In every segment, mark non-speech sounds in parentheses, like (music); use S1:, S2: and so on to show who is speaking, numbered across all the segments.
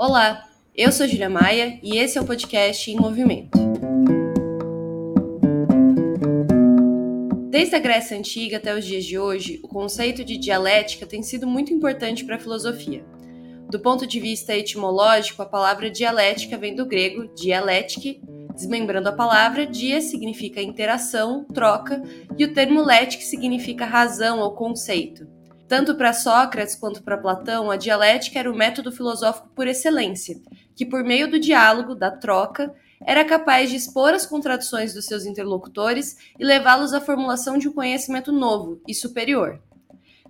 S1: Olá, eu sou Julia Maia e esse é o podcast Em Movimento. Desde a Grécia Antiga até os dias de hoje, o conceito de dialética tem sido muito importante para a filosofia. Do ponto de vista etimológico, a palavra dialética vem do grego dialétique, desmembrando a palavra, dia significa interação, troca, e o termo lética significa razão ou conceito. Tanto para Sócrates quanto para Platão, a dialética era o método filosófico por excelência, que por meio do diálogo, da troca, era capaz de expor as contradições dos seus interlocutores e levá-los à formulação de um conhecimento novo e superior.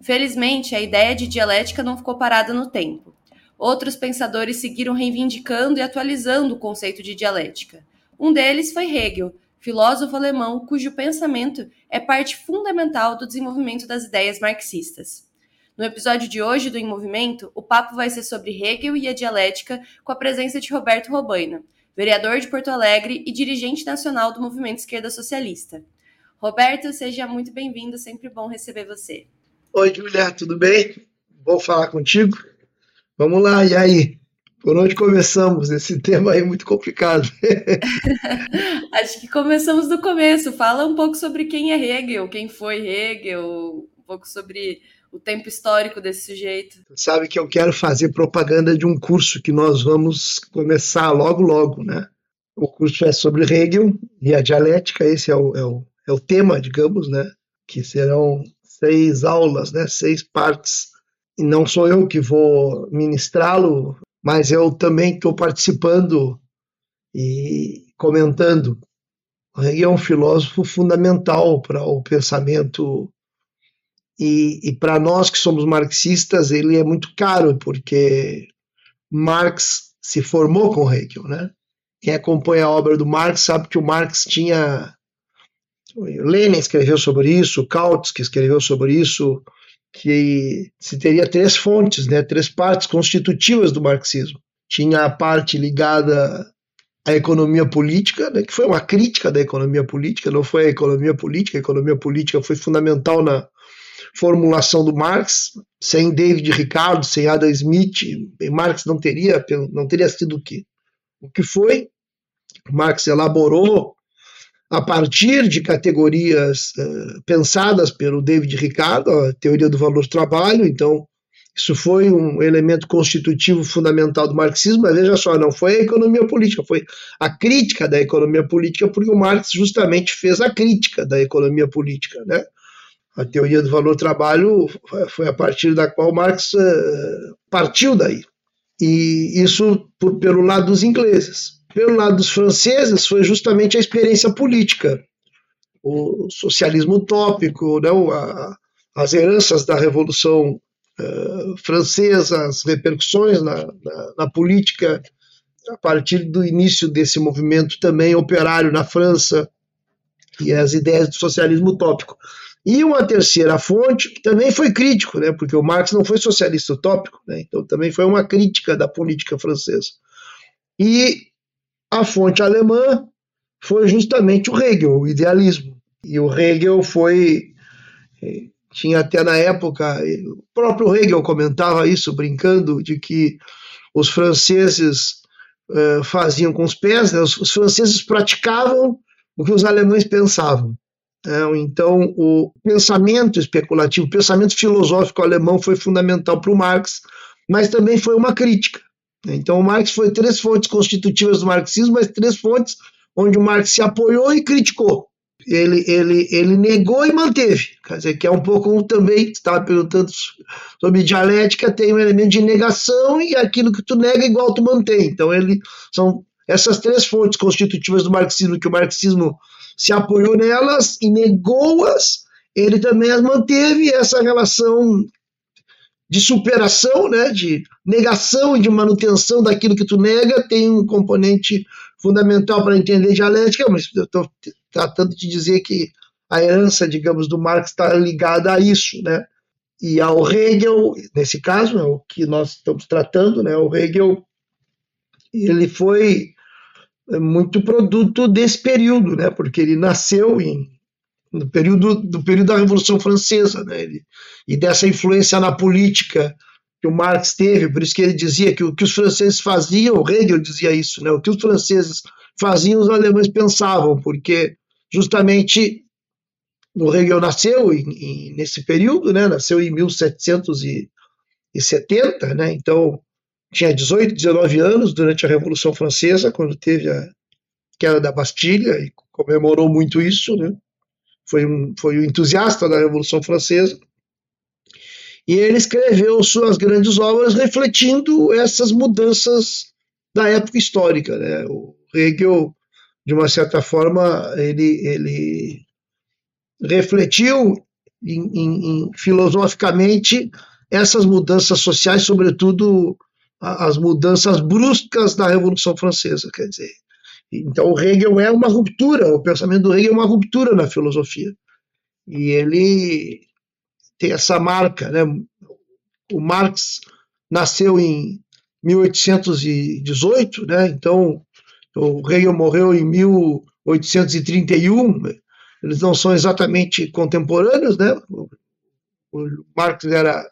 S1: Felizmente, a ideia de dialética não ficou parada no tempo. Outros pensadores seguiram reivindicando e atualizando o conceito de dialética. Um deles foi Hegel, filósofo alemão cujo pensamento é parte fundamental do desenvolvimento das ideias marxistas. No episódio de hoje do Em Movimento, o papo vai ser sobre Hegel e a dialética, com a presença de Roberto Robaina, vereador de Porto Alegre e dirigente nacional do Movimento Esquerda Socialista. Roberto, seja muito bem-vindo, sempre bom receber você.
S2: Oi, Julia, tudo bem? Bom falar contigo. Vamos lá, e aí? Por onde começamos? Esse tema aí é muito complicado. (laughs)
S1: Acho que começamos do começo. Fala um pouco sobre quem é Hegel, quem foi Hegel, um pouco sobre o tempo histórico desse sujeito.
S2: Sabe que eu quero fazer propaganda de um curso que nós vamos começar logo, logo, né? O curso é sobre Hegel e a dialética, esse é o, é o, é o tema, digamos, né? Que serão seis aulas, né? Seis partes. E não sou eu que vou ministrá-lo, mas eu também estou participando e comentando. Hegel é um filósofo fundamental para o pensamento e, e para nós que somos marxistas, ele é muito caro, porque Marx se formou com Hegel, né? Quem acompanha a obra do Marx sabe que o Marx tinha. Lenin escreveu sobre isso, Kautsky escreveu sobre isso, que se teria três fontes, né, três partes constitutivas do marxismo. Tinha a parte ligada à economia política, né, que foi uma crítica da economia política, não foi a economia política, a economia política foi fundamental na, formulação do Marx, sem David Ricardo, sem Adam Smith, Marx não teria, não teria sido o que, o que foi. Marx elaborou a partir de categorias uh, pensadas pelo David Ricardo, a teoria do valor-trabalho, então isso foi um elemento constitutivo fundamental do marxismo, mas veja só, não foi a economia política, foi a crítica da economia política, porque o Marx justamente fez a crítica da economia política, né? A teoria do valor-trabalho foi a partir da qual Marx eh, partiu daí. E isso por, pelo lado dos ingleses. Pelo lado dos franceses foi justamente a experiência política, o socialismo utópico, né, a, as heranças da Revolução uh, Francesa, as repercussões na, na, na, política a partir do início desse movimento também operário na França e as ideias do socialismo utópico. E uma terceira fonte, que também foi crítico, né, porque o Marx não foi socialista utópico, né, então também foi uma crítica da política francesa. E a fonte alemã foi justamente o Hegel, o idealismo. E o Hegel foi. Eh, tinha até na época, o próprio Hegel comentava isso, brincando, de que os franceses uh, faziam com os pés, né, os, os franceses praticavam o que os alemães pensavam. É, então, o pensamento especulativo, o pensamento filosófico alemão foi fundamental para o Marx, mas também foi uma crítica. Então, o Marx foi três fontes constitutivas do marxismo, mas três fontes onde o Marx se apoiou e criticou. Ele, ele, ele negou e manteve. Quer dizer, que é um pouco também, estava perguntando sobre dialética, tem um elemento de negação e aquilo que tu nega igual tu mantém. Então, ele, são essas três fontes constitutivas do marxismo que o marxismo se apoiou nelas e negou-as, ele também as manteve essa relação de superação, né, de negação e de manutenção daquilo que tu nega, tem um componente fundamental para entender dialética, mas eu estou tratando de dizer que a herança, digamos, do Marx está ligada a isso, né? E ao Hegel, nesse caso, é o que nós estamos tratando, né? O Hegel, ele foi muito produto desse período, né? Porque ele nasceu em, no período do período da Revolução Francesa, né? Ele, e dessa influência na política que o Marx teve, por isso que ele dizia que o que os franceses faziam, Hegel dizia isso, né? O que os franceses faziam, os alemães pensavam, porque justamente o Hegel nasceu em, em, nesse período, né? Nasceu em 1770, né? Então tinha 18, 19 anos durante a Revolução Francesa, quando teve a queda da Bastilha e comemorou muito isso, né? Foi um, foi um entusiasta da Revolução Francesa. E ele escreveu suas grandes obras refletindo essas mudanças da época histórica. Né? O Hegel, de uma certa forma, ele, ele refletiu em, em, em, filosoficamente essas mudanças sociais, sobretudo as mudanças bruscas da Revolução Francesa. Quer dizer, então o Hegel é uma ruptura, o pensamento do Hegel é uma ruptura na filosofia. E ele tem essa marca. Né? O Marx nasceu em 1818, né? então o Hegel morreu em 1831. Eles não são exatamente contemporâneos, né? O Marx era,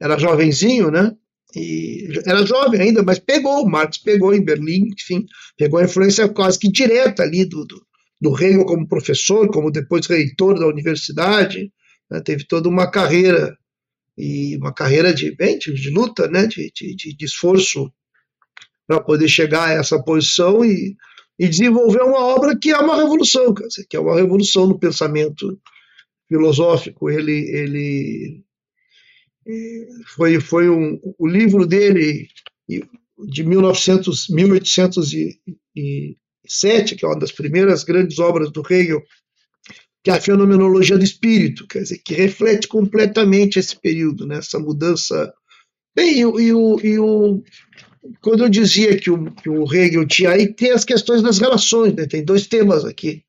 S2: era jovenzinho, né? E era jovem ainda, mas pegou, Marx pegou em Berlim, enfim, pegou a influência quase que direta ali do, do, do Hegel como professor, como depois reitor da universidade, né, teve toda uma carreira e uma carreira de, bem, de, de luta, né, de, de, de esforço para poder chegar a essa posição e, e desenvolver uma obra que é uma revolução, que é uma revolução no pensamento filosófico. Ele, ele foi, foi um, o livro dele de 1900, 1807, que é uma das primeiras grandes obras do Hegel, que é a fenomenologia do espírito, quer dizer, que reflete completamente esse período, né, essa mudança. Bem, e, e, o, e o, quando eu dizia que o, que o Hegel tinha, aí tem as questões das relações, né, tem dois temas aqui,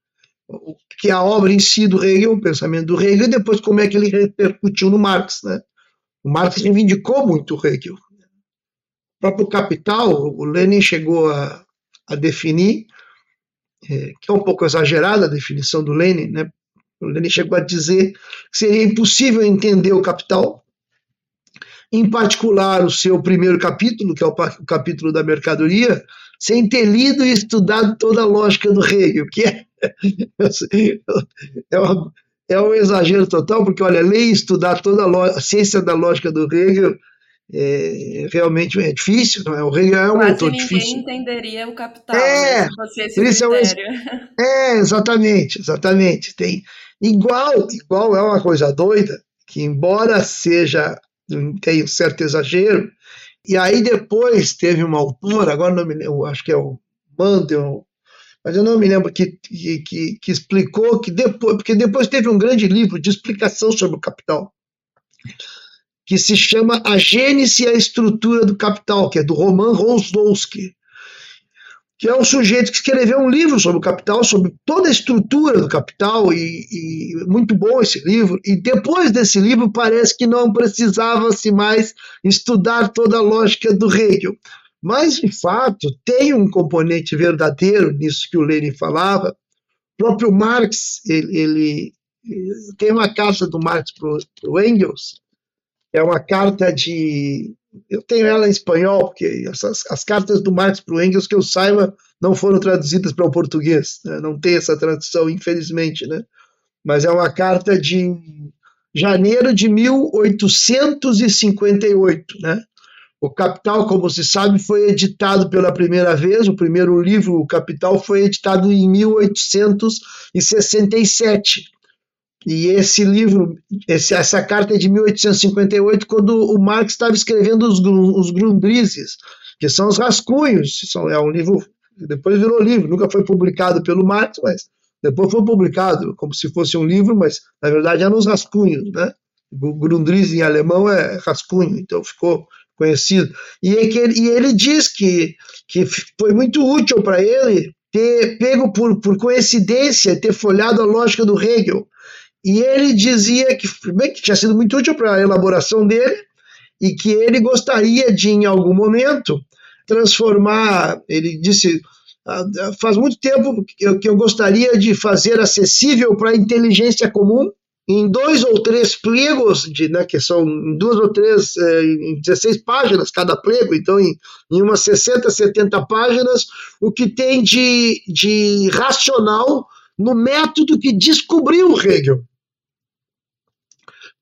S2: que é a obra em si do Hegel, o pensamento do Hegel, e depois como é que ele repercutiu no Marx, né. O Marx reivindicou muito o Hegel. O próprio Capital, o Lenin chegou a, a definir, é, que é um pouco exagerada a definição do Lenin, né, o Lenin chegou a dizer que seria impossível entender o Capital, em particular o seu primeiro capítulo, que é o capítulo da mercadoria, sem ter lido e estudado toda a lógica do Hegel, que é, (laughs) é, uma, é um exagero total, porque, olha, ler e estudar toda a, a ciência da lógica do Hegel é, realmente é difícil, não é? O Hegel é um
S1: Quase
S2: autor
S1: ninguém
S2: difícil.
S1: entenderia o capital, é, né, se fosse esse
S2: isso
S1: critério.
S2: É, um, (laughs) é, exatamente, exatamente. Tem, Igual, igual é uma coisa doida, que embora seja, tem um certo exagero, e aí depois teve uma autora, agora não me lembro, acho que é o Mandel, mas eu não me lembro, que, que, que, explicou que depois, porque depois teve um grande livro de explicação sobre o capital, que se chama A Gênese e a Estrutura do Capital, que é do Roman Rosdowski que é um sujeito que escreveu um livro sobre o capital, sobre toda a estrutura do capital, e, e, muito bom esse livro. E depois desse livro, parece que não precisava-se mais estudar toda a lógica do Hegel. Mas, de fato, tem um componente verdadeiro nisso que o Lenin falava. O próprio Marx, ele, ele tem uma carta do Marx para o Engels, é uma carta de eu tenho ela em espanhol, porque essas, as cartas do Marx para o Engels, que eu saiba, não foram traduzidas para o português. Né? Não tem essa tradução, infelizmente. Né? Mas é uma carta de janeiro de 1858. Né? O Capital, como se sabe, foi editado pela primeira vez. O primeiro livro, O Capital, foi editado em 1867. E esse livro, esse, essa carta é de 1858, quando o Marx estava escrevendo os, os que são os rascunhos. São, é um livro, depois virou livro, nunca foi publicado pelo Marx, mas depois foi publicado como se fosse um livro, mas na verdade eram os rascunhos, né? Grundrisse em alemão é rascunho, então ficou conhecido. E, é ele, e ele diz que, que foi muito útil para ele ter pego por, por coincidência, ter folhado a lógica do Hegel, e ele dizia que, bem, que tinha sido muito útil para a elaboração dele e que ele gostaria de, em algum momento, transformar. Ele disse: ah, faz muito tempo que eu gostaria de fazer acessível para a inteligência comum em dois ou três plegos, de, né, que são duas ou três, é, em 16 páginas cada plego, então em, em umas 60, 70 páginas, o que tem de, de racional no método que descobriu Hegel.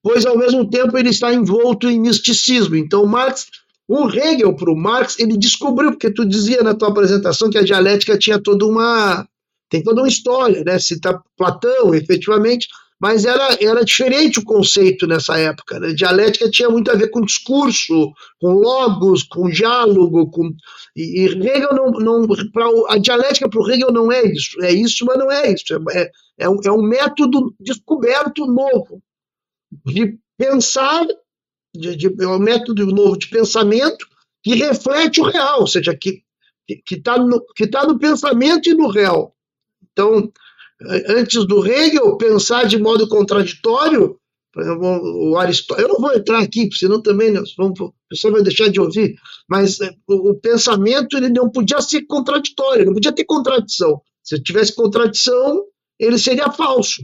S2: Pois, ao mesmo tempo, ele está envolto em misticismo. Então, Marx, o Hegel, para o Marx, ele descobriu, porque tu dizia na tua apresentação que a dialética tinha toda uma. tem toda uma história, né? Cita Platão, efetivamente mas era, era diferente o conceito nessa época. Né? Dialética tinha muito a ver com discurso, com logos, com diálogo, com e, e Hegel não, não pra, a dialética para o Hegel não é isso, é isso, mas não é isso. É, é, um, é um método descoberto novo de pensar, de, de, é um método novo de pensamento que reflete o real, ou seja, que que está no, que tá no pensamento e no real. Então, antes do Hegel, pensar de modo contraditório, o Aristóteles, eu não vou entrar aqui, senão também nós vamos, o pessoal vai deixar de ouvir, mas é, o, o, pensamento ele não podia ser contraditório, não podia ter contradição. Se tivesse contradição, ele seria falso.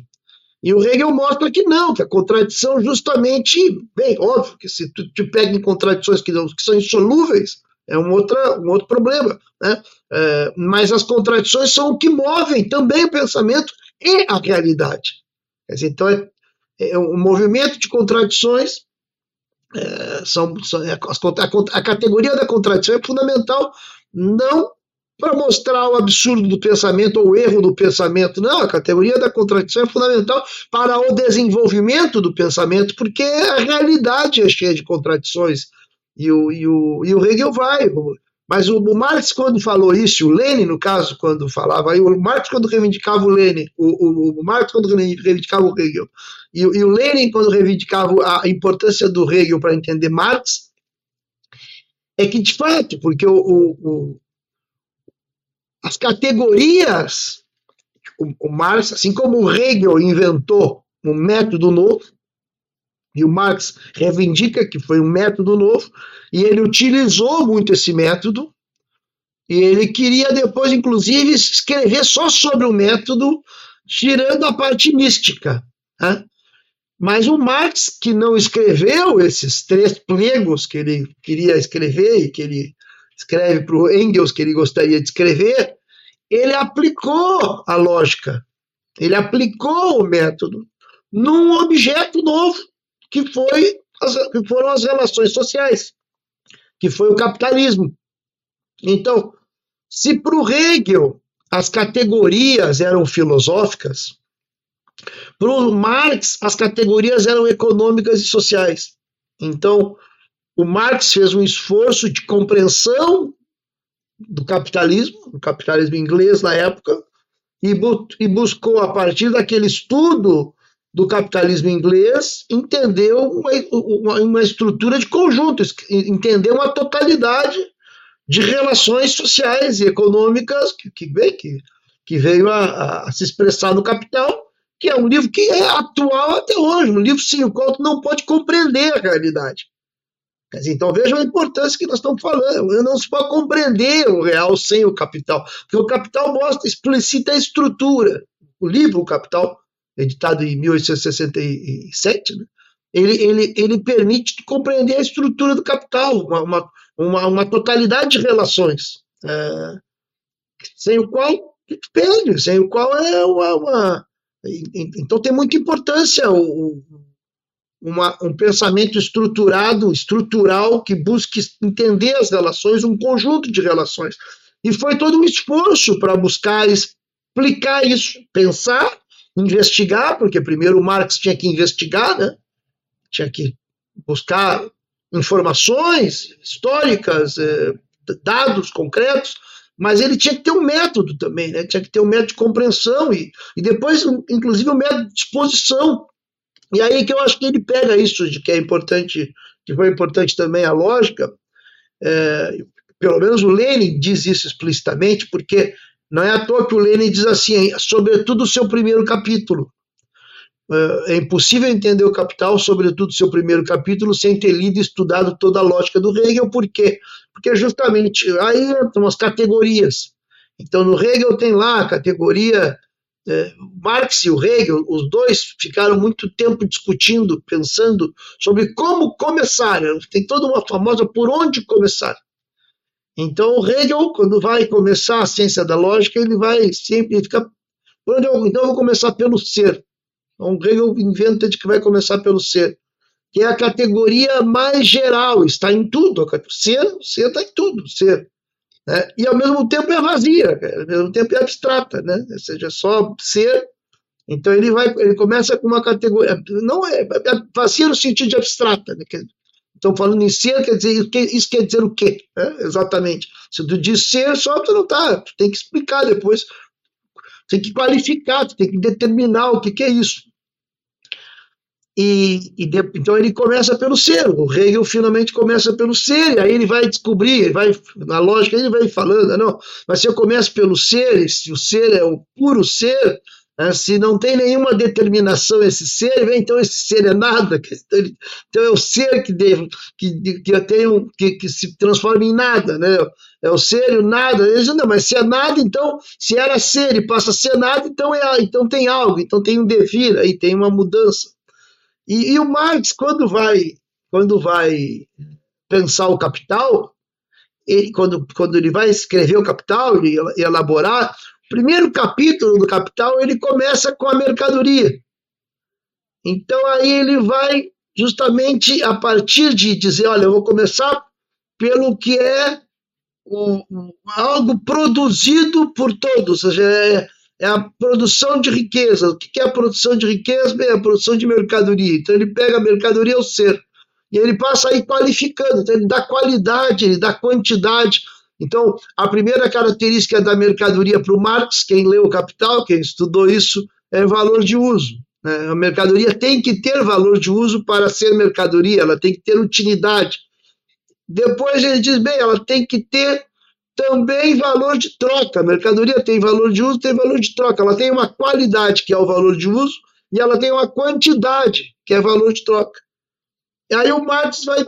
S2: E o Hegel mostra que não, que a contradição justamente, bem, óbvio que se tu te pega em contradições que, não, que são insolúveis, é um, outra, um outro problema. Né? É, mas as contradições são o que movem também o pensamento e a realidade. Então, é, é, um movimento de contradições. É, são, são é, a, a, a categoria da contradição é fundamental, não para mostrar o absurdo do pensamento ou o erro do pensamento. Não, a categoria da contradição é fundamental para o desenvolvimento do pensamento, porque a realidade é cheia de contradições. E o, e o, e o Hegel vai. Mas o, o, Marx, quando falou isso, o Lenin, no caso, quando falava, aí, o Marx, quando reivindicava o Lenin, o, o, o Marx, quando reivindicava o Hegel, e, e, o Lenin, quando reivindicava a importância do Hegel para entender Marx, é que, de fato, porque o, as categorias, o, Marx, assim como o Hegel inventou um método novo, e o Marx reivindica que foi um método novo, e ele utilizou muito esse método, e ele queria depois, inclusive, escrever só sobre o método, tirando a parte mística. Né? Mas o Marx, que não escreveu esses três plegos que ele queria escrever e que ele escreve para o Engels que ele gostaria de escrever, ele aplicou a lógica, ele aplicou o método num objeto novo, que, foi as, que foram as relações sociais, que foi o capitalismo. Então, se para o Hegel as categorias eram filosóficas, para o Marx as categorias eram econômicas e sociais. Então, o Marx fez um esforço de compreensão do capitalismo, do capitalismo inglês na época, e, bu e buscou, a partir daquele estudo do capitalismo inglês entendeu uma, uma, estrutura de conjunto, entendeu uma totalidade de relações sociais e econômicas que, que, que, que veio a, a, se expressar no Capital, que é um livro que é atual até hoje, um livro sem o qual não pode compreender a realidade. Então vejam a importância que nós estamos falando. Não se pode compreender o real sem o capital, porque o capital mostra, explicita a estrutura. O livro, o Capital, editado em 1867, né? ele, ele, ele permite compreender a estrutura do capital, uma, uma, uma totalidade de relações, é, sem o qual perde, sem o qual é uma, uma, Então tem muita importância o, uma, um pensamento estruturado, estrutural, que busque entender as relações, um conjunto de relações. E foi todo um esforço para buscar explicar isso, pensar investigar, porque primeiro o Marx tinha que investigar, né? tinha que buscar informações históricas, eh, dados concretos, mas ele tinha que ter um método também, né? tinha que ter um método de compreensão e, e depois, inclusive, um método de exposição. E aí que eu acho que ele pega isso de que é importante, que foi importante também a lógica, é, pelo menos o Lenin diz isso explicitamente, porque não é à toa que o Lenin diz assim, sobretudo o seu primeiro capítulo. É, é impossível entender o Capital, sobretudo o seu primeiro capítulo, sem ter lido e estudado toda a lógica do Hegel. Por quê? Porque justamente aí são as categorias. Então, no Hegel tem lá a categoria é, Marx e o Hegel, os dois ficaram muito tempo discutindo, pensando sobre como começar. Tem toda uma famosa por onde começar. Então, o Hegel, quando vai começar a ciência da lógica, ele vai sempre ficar. então, eu vou começar pelo ser. Então, o Hegel inventa de que vai começar pelo ser, que é a categoria mais geral, está em tudo. Ser, ser está em tudo. Ser. Né? E ao mesmo tempo é vazia, ao mesmo tempo é abstrata, né? ou seja, é só ser. Então ele vai, ele começa com uma categoria, não é, é vazia no sentido de abstrata, né? Então, falando em ser, quer dizer, isso quer dizer o quê? É, exatamente. Se tu diz ser, só tu não está. Tu tem que explicar depois. Tem que qualificar, tu tem que determinar o que, que é isso. E, e de, então ele começa pelo ser, o Hegel finalmente começa pelo ser, e aí ele vai descobrir, ele vai, na lógica ele vai falando, não, mas se eu começo pelo ser, se o ser é o puro ser, se não tem nenhuma determinação esse ser, então esse ser é nada, então é o ser que, devo, que, que eu tenho, que, que se transforma em nada, né? é o ser e o nada, ele diz, não, mas se é nada, então, se era ser e passa a ser nada, então, é, então tem algo, então tem um devir, aí tem uma mudança. E, e o Marx, quando vai, quando vai pensar o capital, ele, quando, quando ele vai escrever o capital e elaborar, primeiro capítulo do capital ele começa com a mercadoria. Então aí ele vai justamente a partir de dizer, olha, eu vou começar pelo que é o, algo produzido por todos, ou seja, é, é a produção de riqueza. O que é a produção de riqueza? Bem, é a produção de mercadoria. Então ele pega a mercadoria ao ser. E ele passa aí qualificando, então ele dá qualidade, ele dá quantidade. Então, a primeira característica da mercadoria para o Marx, quem leu o Capital, quem estudou isso, é valor de uso. Né? A mercadoria tem que ter valor de uso para ser mercadoria, ela tem que ter utilidade. Depois ele diz, bem, ela tem que ter também valor de troca. A mercadoria tem valor de uso, tem valor de troca. Ela tem uma qualidade, que é o valor de uso, e ela tem uma quantidade, que é valor de troca. E aí o Marx vai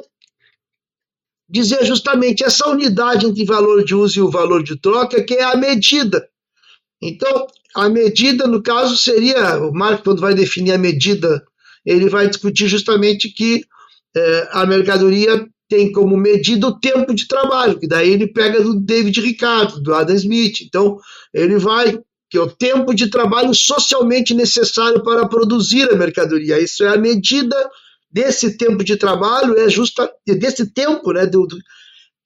S2: dizer justamente essa unidade entre valor de uso e o valor de troca, que é a medida. Então, a medida, no caso, seria, o Marx, quando vai definir a medida, ele vai discutir justamente que é, a mercadoria tem como medida o tempo de trabalho, que daí ele pega do David Ricardo, do Adam Smith. Então, ele vai, que é o tempo de trabalho socialmente necessário para produzir a mercadoria. Isso é a medida desse tempo de trabalho, é justa desse tempo, né, do, do,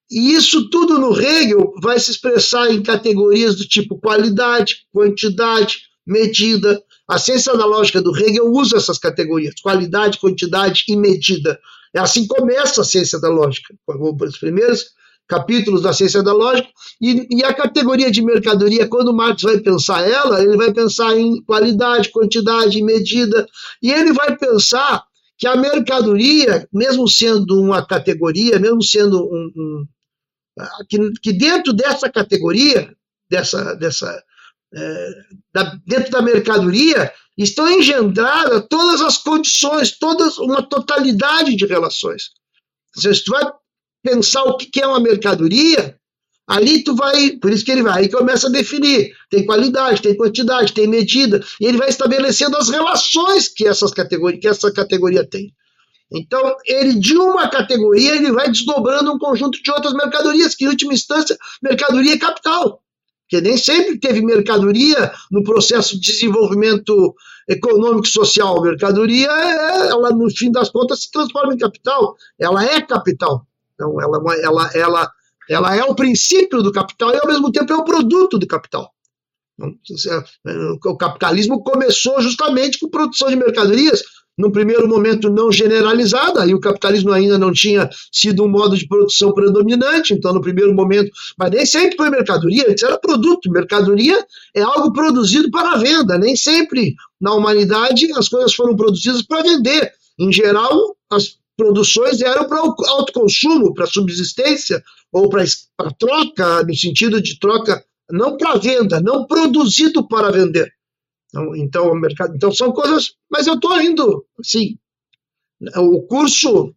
S2: e isso tudo no Hegel vai se expressar em categorias do tipo qualidade, quantidade, medida. A ciência da lógica do Hegel usa essas categorias, qualidade, quantidade e medida. É assim começa a ciência da lógica, os primeiros capítulos da ciência da lógica, e, e, a categoria de mercadoria, quando Marx vai pensar ela, ele vai pensar em qualidade, quantidade, medida, e ele vai pensar que a mercadoria, mesmo sendo uma categoria, mesmo sendo um, um que, que, dentro dessa categoria, dessa, dessa é, da, dentro da mercadoria, estão engendradas todas as condições, todas uma totalidade de relações. Se tu vai pensar o que é uma mercadoria, ali tu vai, por isso que ele vai, aí começa a definir, tem qualidade, tem quantidade, tem medida, e ele vai estabelecendo as relações que essas categorias, que essa categoria tem. Então, ele de uma categoria, ele vai desdobrando um conjunto de outras mercadorias, que em última instância, mercadoria é capital que nem sempre teve mercadoria no processo de desenvolvimento econômico e social. Mercadoria, é, ela no fim das contas se transforma em capital. Ela é capital. Então, ela, é ela, ela, ela é o princípio do capital e ao mesmo tempo é o produto do capital. Então, o capitalismo começou justamente com produção de mercadorias no primeiro momento não generalizada, e o capitalismo ainda não tinha sido um modo de produção predominante, então no primeiro momento, mas nem sempre foi mercadoria, antes era produto. Mercadoria é algo produzido para venda, nem sempre na humanidade as coisas foram produzidas para vender. Em geral, as produções eram para o autoconsumo, para subsistência, ou para troca, no sentido de troca, não para venda, não produzido para vender. Então, então, o mercado, então são coisas, mas eu estou indo, assim, o curso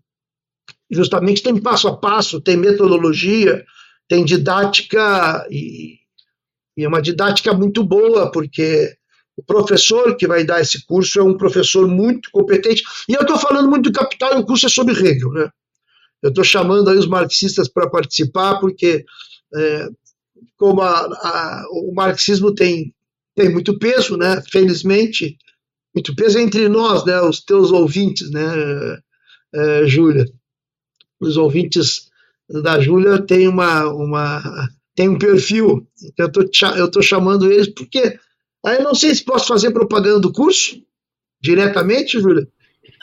S2: justamente tem passo a passo, tem metodologia, tem didática e, e é uma didática muito boa, porque O professor que vai dar esse curso é um professor muito competente. E eu estou falando muito do capital e o curso é sobre Hegel. Né? Eu estou chamando aí os marxistas para participar, porque é, como a, a, o marxismo tem, tem muito peso, né? felizmente, muito peso entre nós, né? os teus ouvintes, né, é, Júlia? Os ouvintes da Júlia têm uma, uma, tem um perfil. Tô, eu tô chamando eles porque aí eu não sei se posso fazer propaganda do curso diretamente, Júlia.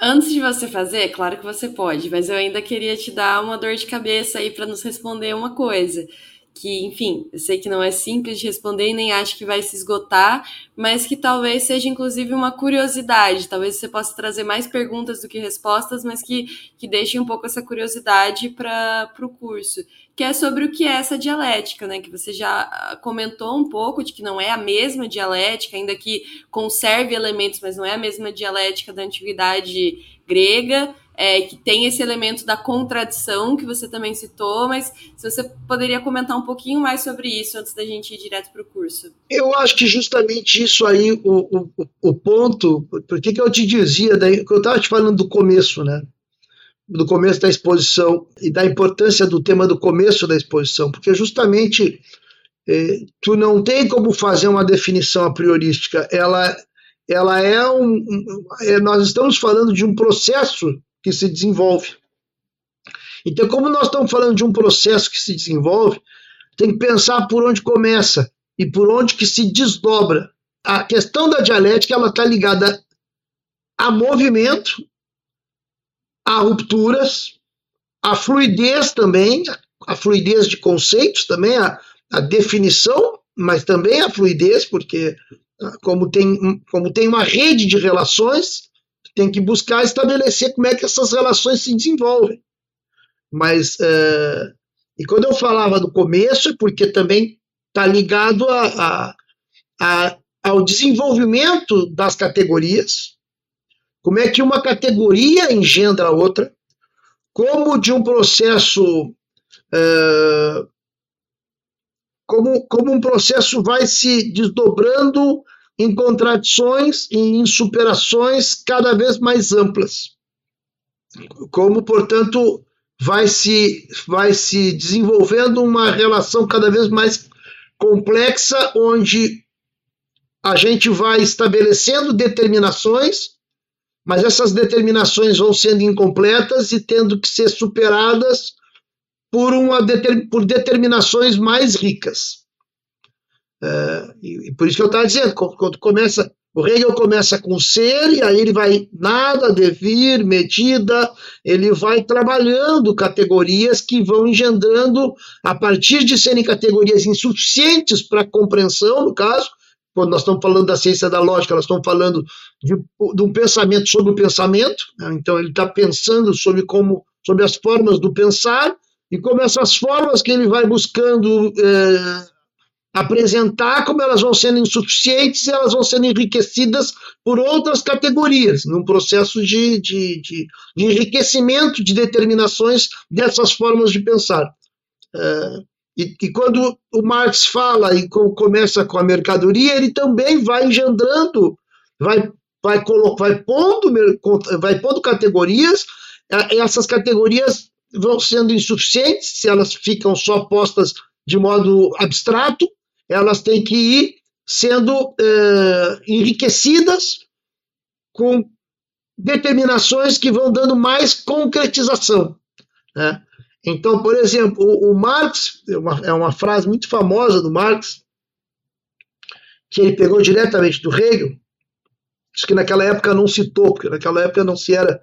S1: Antes de você fazer, claro que você pode, mas eu ainda queria te dar uma dor de cabeça aí para nos responder uma coisa que, enfim, eu sei que não é simples de responder e nem acho que vai se esgotar, mas que talvez seja inclusive uma curiosidade. Talvez você possa trazer mais perguntas do que respostas, mas que, que deixe um pouco essa curiosidade para o curso, que é sobre o que é essa dialética, né? Que você já comentou um pouco de que não é a mesma dialética, ainda que conserve elementos, mas não é a mesma dialética da antiguidade grega é, que tem esse elemento da contradição que você também citou, mas se você poderia comentar um pouquinho mais sobre isso antes da gente ir direto para o curso.
S2: Eu acho que justamente isso aí, o, o, o ponto, por que eu te dizia, daí, eu estava te falando do começo, né? Do começo da exposição e da importância do tema do começo da exposição, porque justamente é, tu não tem como fazer uma definição a priorística, ela, ela é um. É, nós estamos falando de um processo que se desenvolve. Então, como nós estamos falando de um processo que se desenvolve, tem que pensar por onde começa e por onde que se desdobra. A questão da dialética ela está ligada a movimento, a rupturas, a fluidez também, a fluidez de conceitos também, a, a definição, mas também a fluidez, porque ah, como tem, como tem uma rede de relações, tem que buscar estabelecer como é que essas relações se desenvolvem. Mas, uh, e quando eu falava do começo, é porque também está ligado a, a, a, ao desenvolvimento das categorias, como é que uma categoria engendra a outra, como de um processo. Uh, como, como um processo vai se desdobrando em contradições e em superações cada vez mais amplas. Como, portanto, vai se, vai se desenvolvendo uma relação cada vez mais complexa, onde a gente vai estabelecendo determinações, mas essas determinações vão sendo incompletas e tendo que ser superadas por, uma, por determinações mais ricas. Uh, e, e, por isso que eu estava dizendo, quando começa, o Hegel começa com ser, e aí ele vai nada, devir, medida, ele vai trabalhando categorias que vão engendrando, a partir de serem categorias insuficientes para compreensão, no caso, quando nós estamos falando da ciência da lógica, nós estamos falando de, de um pensamento sobre o pensamento, né? então ele está pensando sobre como, sobre as formas do pensar, e como essas formas que ele vai buscando eh, apresentar como elas vão sendo insuficientes e elas vão sendo enriquecidas por outras categorias, num processo de, de, de, de enriquecimento de determinações dessas formas de pensar. Uh, e, e, quando o Marx fala e começa com a mercadoria, ele também vai engendrando, vai, vai, vai, pondo, vai pondo categorias, essas categorias vão sendo insuficientes se elas ficam só postas de modo abstrato, elas têm que ir sendo é, enriquecidas com determinações que vão dando mais concretização. Né? Então, por exemplo, o, o Marx, é uma, é uma, frase muito famosa do Marx, que ele pegou diretamente do Hegel, diz que naquela época não citou, porque naquela época não se era.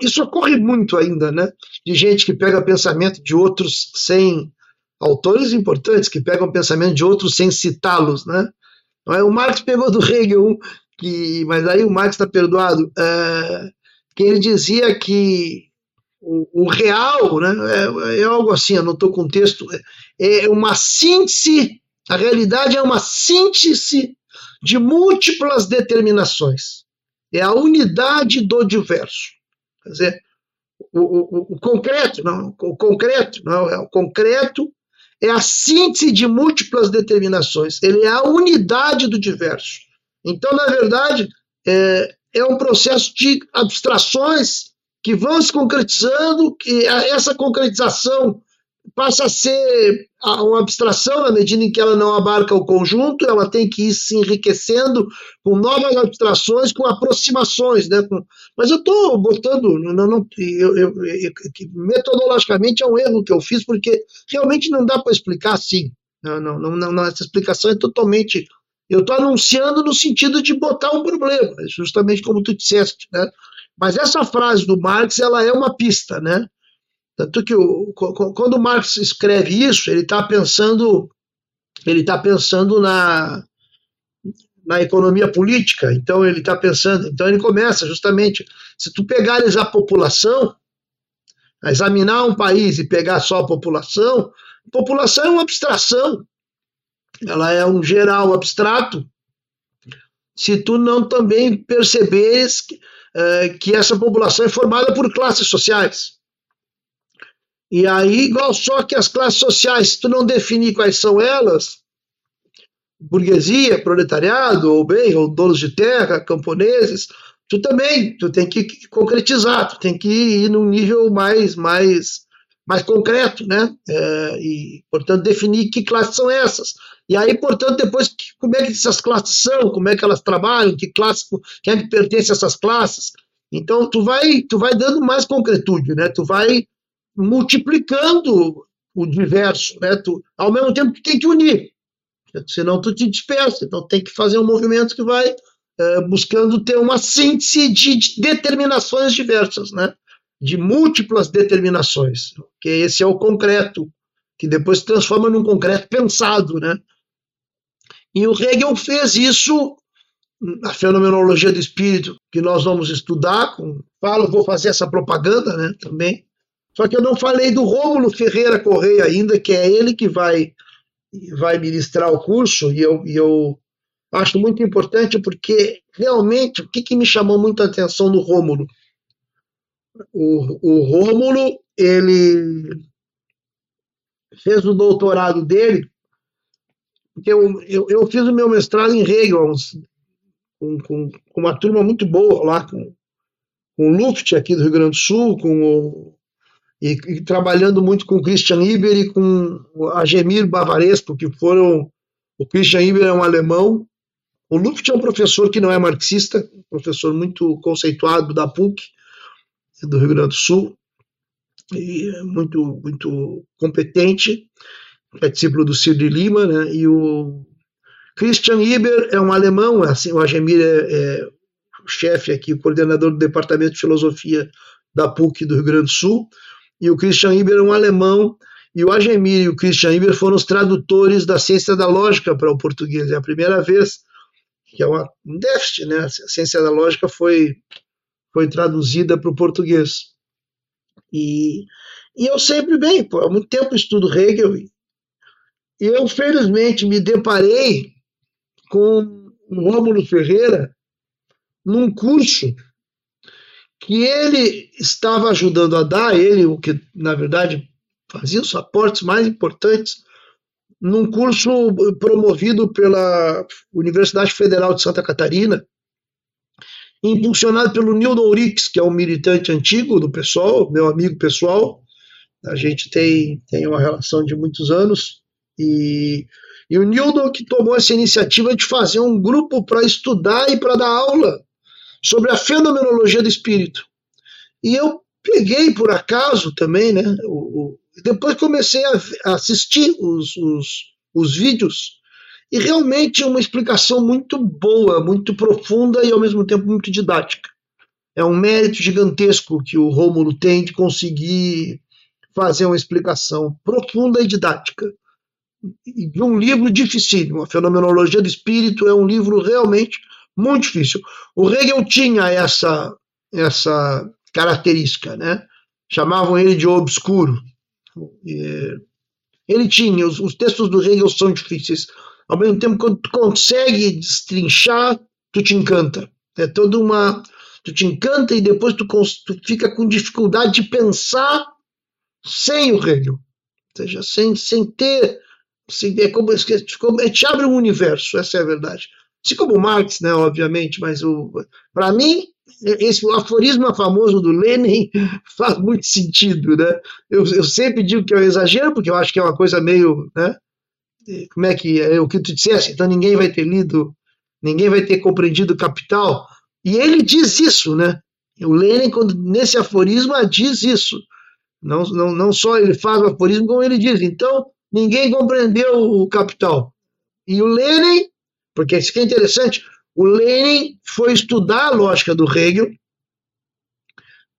S2: Isso ocorre muito ainda, né? De gente que pega pensamento de outros sem autores importantes que pegam pensamento de outros sem citá-los, né? O Marx pegou do Hegel, que, mas aí o Marx está perdoado, é, que ele dizia que o, o real, né, é, é, algo assim, estou com texto, é, é uma síntese, a realidade é uma síntese de múltiplas determinações. É a unidade do diverso. Quer dizer, o, o, o concreto, não, o concreto, não, é o concreto é a síntese de múltiplas determinações, ele é a unidade do diverso. Então, na verdade, é, é um processo de abstrações que vão se concretizando, que essa concretização passa a ser uma abstração na medida em que ela não abarca o conjunto, ela tem que ir se enriquecendo com novas abstrações, com aproximações. Né? Mas eu estou botando, não, não, eu, eu, eu, metodologicamente é um erro que eu fiz, porque realmente não dá para explicar assim. Não, não, não, não, essa explicação é totalmente. Eu estou anunciando no sentido de botar um problema, justamente como tu disseste. Né? Mas essa frase do Marx ela é uma pista, né? Tanto que o, quando Marx escreve isso, ele está pensando, ele está pensando na, na economia política. Então ele está pensando, então ele começa justamente, se tu pegares a população, examinar um país e pegar só a população, população é uma abstração. Ela é um geral abstrato. Se tu não também perceberes que, é, que essa população é formada por classes sociais. E aí, igual só que as classes sociais, se tu não definir quais são elas, burguesia, proletariado, ou bem, ou donos de terra, camponeses, tu também, tu tem que concretizar, tu tem que ir num nível mais, mais, mais concreto, né? É, e, portanto, definir que classes são essas. E aí, portanto, depois, como é que essas classes são, como é que elas trabalham, que classe, quem é que pertence a essas classes. Então, tu vai, tu vai dando mais concretude, né? Tu vai multiplicando o diverso, né? Tu, ao mesmo tempo tu tem que unir, senão tu te dispersa. Então tem que fazer um movimento que vai é, buscando ter uma síntese de, determinações diversas, né? De múltiplas determinações, que esse é o concreto, que depois se transforma num concreto pensado, né? E o Hegel fez isso na fenomenologia do espírito, que nós vamos estudar, com, falo, vou fazer essa propaganda, né, também, só que eu não falei do Rômulo Ferreira Correia ainda, que é ele que vai, vai ministrar o curso, e eu, e eu acho muito importante porque realmente o que, que me chamou muito a atenção no Rômulo? O, o Rômulo, ele fez o doutorado dele, porque eu, eu, eu fiz o meu mestrado em Hegel, com, com, com uma turma muito boa lá, com, com o Luft aqui do Rio Grande do Sul, com o e, e, trabalhando muito com o Christian Iber e com a Gemir Bavaresco, que foram. O Christian Iber é um alemão. O Luft é um professor que não é marxista, professor muito conceituado da PUC, do Rio Grande do Sul, e muito, muito competente, é discípulo do Ciro de Lima, né? e o Christian Iber é um alemão, assim, o Agemir é, é o chefe aqui, o coordenador do Departamento de Filosofia da PUC do Rio Grande do Sul, e o Christian Iber é um alemão, e o Agemir e o Christian Iber foram os tradutores da ciência da lógica para o português. É a primeira vez que é uma, um déficit, né? A ciência da lógica foi, foi traduzida para o português. E, e eu sempre, bem, pô, há muito tempo estudo Hegel, e eu, felizmente, me deparei com o Rômulo Ferreira num curso que ele estava ajudando a dar, ele, o que na verdade fazia os aportes mais importantes, num curso promovido pela Universidade Federal de Santa Catarina, impulsionado pelo Nildo Ourix, que é um militante antigo do pessoal, meu amigo pessoal. A gente tem, tem uma relação de muitos anos. E, e o Nildo que tomou essa iniciativa de fazer um grupo para estudar e para dar aula sobre a fenomenologia do espírito. E eu peguei por acaso também, né? O, o, depois comecei a, a assistir os, os, os vídeos e realmente uma explicação muito boa, muito profunda e ao mesmo tempo muito didática. É um mérito gigantesco que o Rômulo tem de conseguir fazer uma explicação profunda e didática de um livro dificílimo. A Fenomenologia do Espírito é um livro realmente muito difícil. O Hegel tinha essa, essa característica, né? Chamavam ele de obscuro. Ele tinha, os, os textos do Hegel são difíceis. Ao mesmo tempo, quando tu consegue destrinchar, tu te encanta. É toda uma. Tu te encanta e depois tu, tu fica com dificuldade de pensar sem o Hegel. Ou seja, sem, sem ter. Sem, é como, é, te abre um universo, essa é a verdade assim como Marx, né, obviamente, mas para mim esse aforismo famoso do Lenin (laughs) faz muito sentido, né? Eu, eu sempre digo que é um exagero, porque eu acho que é uma coisa meio, né? Como é que é o que tu disseste? Então ninguém vai ter lido, ninguém vai ter compreendido Capital. E ele diz isso, né? O Lenin, quando, nesse aforismo, diz isso. Não, não, não só ele faz o aforismo, como ele diz. Então, ninguém compreendeu o Capital. E o Lenin, porque isso que é interessante, o Lenin foi estudar a lógica do Hegel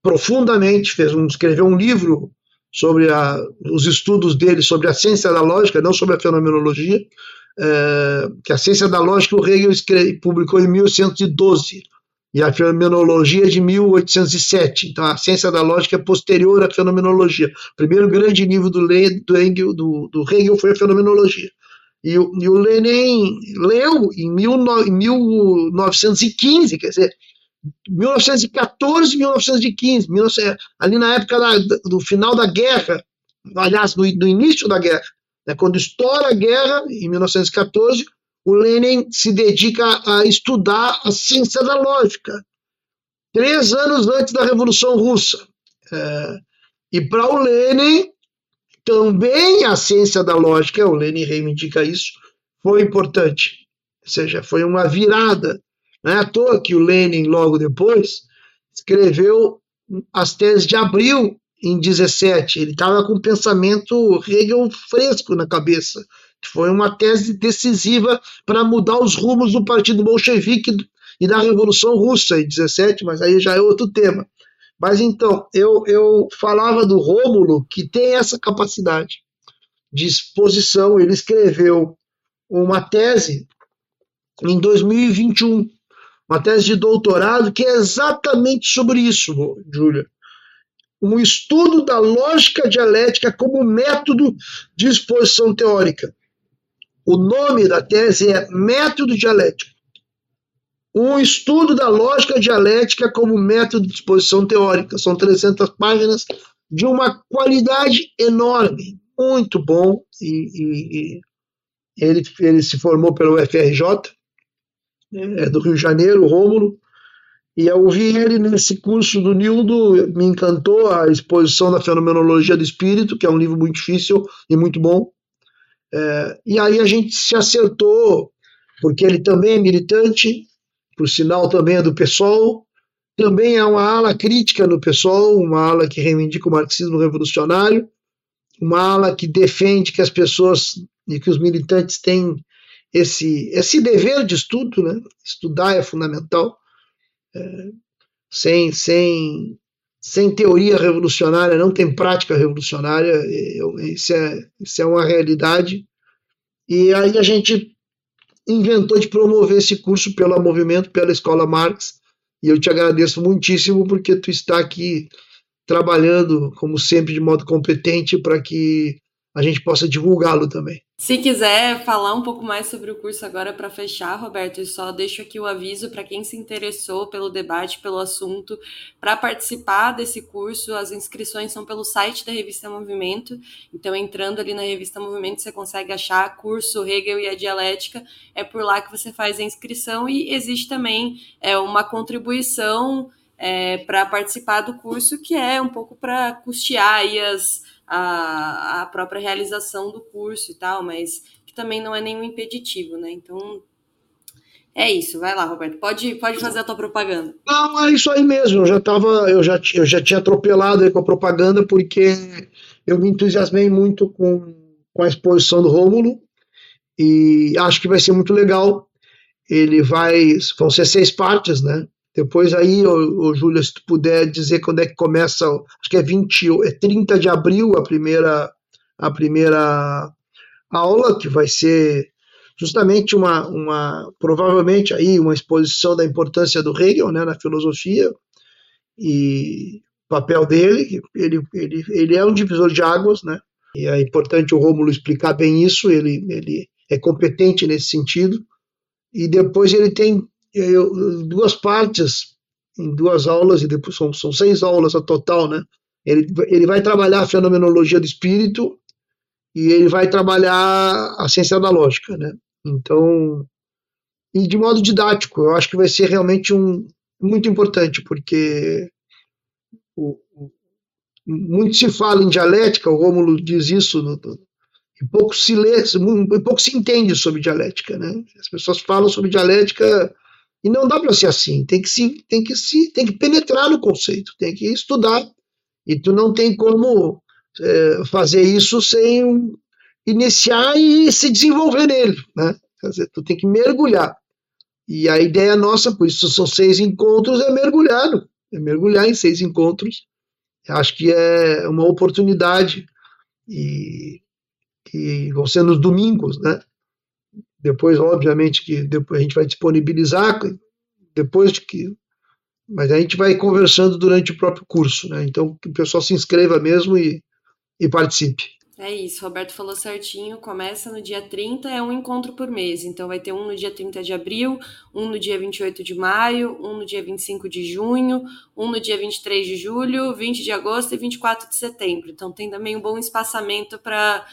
S2: profundamente, fez um, escreveu um livro sobre a, os estudos dele sobre a ciência da lógica, não sobre a fenomenologia, é, que a ciência da lógica o Hegel escreve, publicou em 1812 e a fenomenologia de 1807. Então a ciência da lógica é posterior à fenomenologia. O primeiro grande livro do, Le, do, Hegel, do, do Hegel foi a fenomenologia. E o, e o Lenin leu em, mil, em 1915, quer dizer, 1914, 1915, 19, ali na época da, do final da guerra, aliás, no, no início da guerra, né, quando estoura a guerra, em 1914, o Lenin se dedica a estudar a ciência da lógica, três anos antes da Revolução Russa. É, e para o Lenin, também a ciência da lógica, o Lenin reivindica isso, foi importante. Ou seja, foi uma virada. Não é à toa que o Lenin, logo depois, escreveu as teses de abril em 17. Ele estava com o pensamento Hegel fresco na cabeça. Foi uma tese decisiva para mudar os rumos do Partido Bolchevique e da Revolução Russa em 17, mas aí já é outro tema. Mas então, eu, eu falava do Rômulo, que tem essa capacidade de exposição. Ele escreveu uma tese em 2021, uma tese de doutorado, que é exatamente sobre isso, Júlia. Um estudo da lógica dialética como método de exposição teórica. O nome da tese é Método Dialético um estudo da lógica dialética como método de exposição teórica. São 300 páginas de uma qualidade enorme, muito bom. E, e, e ele, ele se formou pelo FRJ, é do Rio de Janeiro, Rômulo, e eu vi ele nesse curso do Nildo, me encantou a exposição da Fenomenologia do Espírito, que é um livro muito difícil e muito bom. É, e aí a gente se acertou, porque ele também é militante, por sinal também é do PSOL, também é uma ala crítica no PSOL, uma ala que reivindica o marxismo revolucionário, uma ala que defende que as pessoas e que os militantes têm esse, esse dever de estudo, né? estudar é fundamental, é, sem, sem, sem teoria revolucionária não tem prática revolucionária, isso é, isso é uma realidade, e aí a gente inventou de promover esse curso pelo movimento, pela Escola Marx. E eu te agradeço muitíssimo porque tu está aqui trabalhando, como sempre, de modo competente para que a gente possa divulgá-lo também.
S1: Se quiser falar um pouco mais sobre o curso agora para fechar, Roberto, eu só deixo aqui o aviso para quem se interessou pelo debate, pelo assunto, para participar desse curso. As inscrições são pelo site da Revista Movimento. Então, entrando ali na Revista Movimento, você consegue achar curso Hegel e a Dialética. É por lá que você faz a inscrição e existe também é, uma contribuição é, para participar do curso, que é um pouco para custear as a, a própria realização do curso e tal, mas que também não é nenhum impeditivo, né? Então, é isso, vai lá, Roberto. Pode, pode fazer a tua propaganda.
S2: Não, é isso aí mesmo. Eu já tava, eu já, eu já tinha atropelado aí com a propaganda porque eu me entusiasmei muito com, com a exposição do Rômulo e acho que vai ser muito legal. Ele vai, vão ser seis partes, né? Depois aí, ô, ô, Júlia, se tu puder dizer quando é que começa, acho que é 20, é 30 de abril a primeira, a primeira aula, que vai ser justamente uma, uma provavelmente aí uma exposição da importância do Hegel né, na filosofia e papel dele, ele, ele, ele é um divisor de águas, né? E é importante o Rômulo explicar bem isso, ele, ele é competente nesse sentido. E depois ele tem duas partes, em duas aulas, e depois são, são seis aulas a total, né? Ele, ele vai trabalhar a fenomenologia do espírito e ele vai trabalhar a ciência da lógica, né? Então, e de modo didático. Eu acho que vai ser realmente um muito importante, porque o, o, muito se fala em dialética, o Rômulo diz isso, no, e pouco se lê, e pouco se entende sobre dialética, né? As pessoas falam sobre dialética e não dá para ser assim. Tem que se, tem que se, tem que penetrar no conceito, tem que estudar. E tu não tem como é, fazer isso sem iniciar e se desenvolver nele, né? Quer dizer, tu tem que mergulhar. E a ideia nossa, por isso são seis encontros, é mergulhar, é mergulhar em seis encontros. Acho que é uma oportunidade e, e vão ser nos domingos, né? Depois, obviamente, que depois a gente vai disponibilizar depois de que, mas a gente vai conversando durante o próprio curso, né? Então que o pessoal se inscreva mesmo e, e participe.
S1: É isso, Roberto falou certinho. Começa no dia 30, é um encontro por mês. Então vai ter um no dia 30 de abril, um no dia 28 de maio, um no dia 25 de junho, um no dia 23 de julho, 20 de agosto e 24 de setembro. Então tem também um bom espaçamento para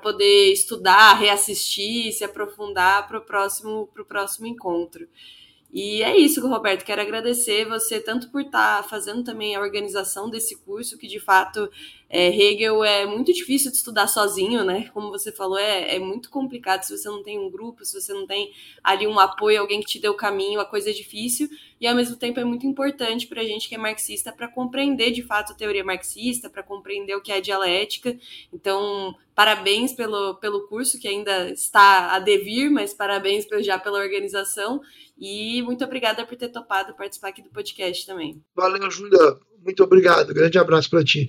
S1: poder estudar, reassistir, se aprofundar para o próximo, próximo encontro. E é isso, Roberto. Quero agradecer você tanto por estar tá fazendo também a organização desse curso, que de fato é, Hegel é muito difícil de estudar sozinho, né? Como você falou, é, é muito complicado se você não tem um grupo, se você não tem ali um apoio, alguém que te dê o caminho, a coisa é difícil. E ao mesmo tempo é muito importante para a gente que é marxista para compreender de fato a teoria marxista, para compreender o que é dialética. Então, parabéns pelo, pelo curso que ainda está a devir, mas parabéns já pela organização. E muito obrigada por ter topado participar aqui do podcast também.
S2: Valeu, Júlia. Muito obrigado. Grande abraço para ti.